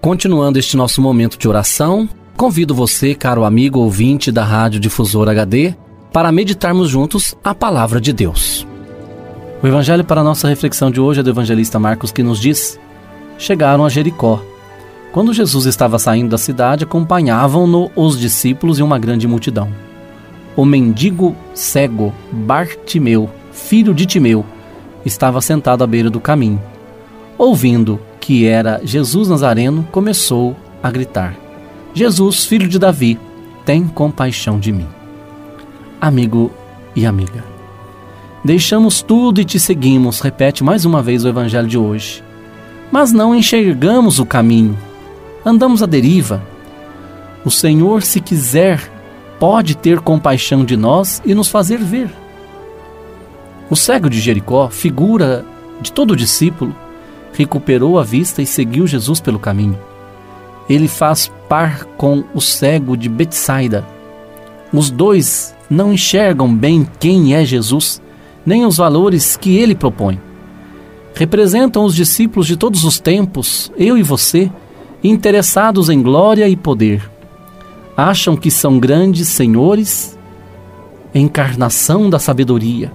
Continuando este nosso momento de oração, convido você, caro amigo ouvinte da Rádio Difusor HD, para meditarmos juntos a palavra de Deus. O evangelho para nossa reflexão de hoje é do evangelista Marcos que nos diz: Chegaram a Jericó. Quando Jesus estava saindo da cidade, acompanhavam-no os discípulos e uma grande multidão. O mendigo cego Bartimeu, filho de Timeu, estava sentado à beira do caminho. Ouvindo que era Jesus Nazareno, começou a gritar: Jesus, filho de Davi, tem compaixão de mim. Amigo e amiga, deixamos tudo e te seguimos, repete mais uma vez o evangelho de hoje. Mas não enxergamos o caminho, andamos à deriva. O Senhor, se quiser, pode ter compaixão de nós e nos fazer ver. O cego de Jericó, figura de todo discípulo, recuperou a vista e seguiu Jesus pelo caminho. Ele faz par com o cego de Betsaida. Os dois não enxergam bem quem é Jesus, nem os valores que ele propõe. Representam os discípulos de todos os tempos, eu e você, interessados em glória e poder. Acham que são grandes senhores, encarnação da sabedoria.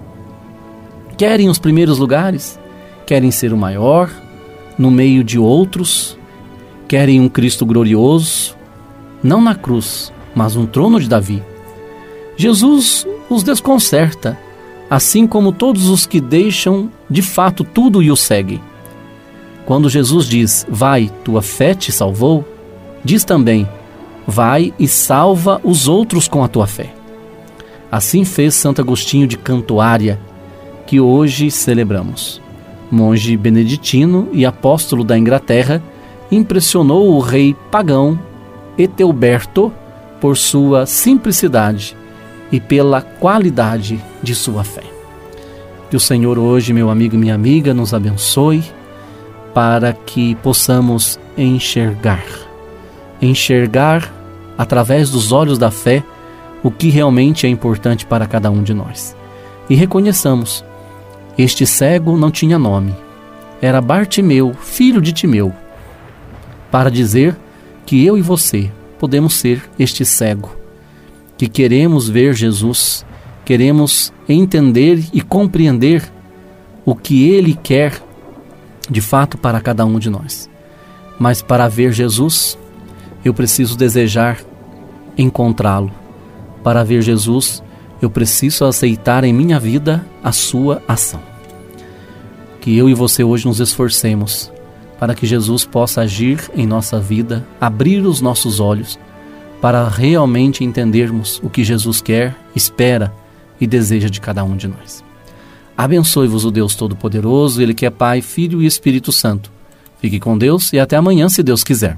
Querem os primeiros lugares, querem ser o maior, no meio de outros, querem um Cristo glorioso, não na cruz, mas no trono de Davi. Jesus os desconcerta, assim como todos os que deixam de fato tudo e o seguem. Quando Jesus diz: Vai, tua fé te salvou, diz também: Vai e salva os outros com a tua fé. Assim fez Santo Agostinho de Cantuária, que hoje celebramos monge beneditino e apóstolo da Inglaterra, impressionou o rei pagão Etelberto por sua simplicidade e pela qualidade de sua fé. Que o Senhor hoje, meu amigo e minha amiga, nos abençoe para que possamos enxergar, enxergar através dos olhos da fé o que realmente é importante para cada um de nós. E reconheçamos este cego não tinha nome. Era Bartimeu, filho de Timeu. Para dizer que eu e você podemos ser este cego, que queremos ver Jesus, queremos entender e compreender o que ele quer de fato para cada um de nós. Mas para ver Jesus, eu preciso desejar encontrá-lo. Para ver Jesus, eu preciso aceitar em minha vida a sua ação. Que eu e você hoje nos esforcemos para que Jesus possa agir em nossa vida, abrir os nossos olhos para realmente entendermos o que Jesus quer, espera e deseja de cada um de nós. Abençoe-vos o Deus Todo-Poderoso, Ele que é Pai, Filho e Espírito Santo. Fique com Deus e até amanhã, se Deus quiser.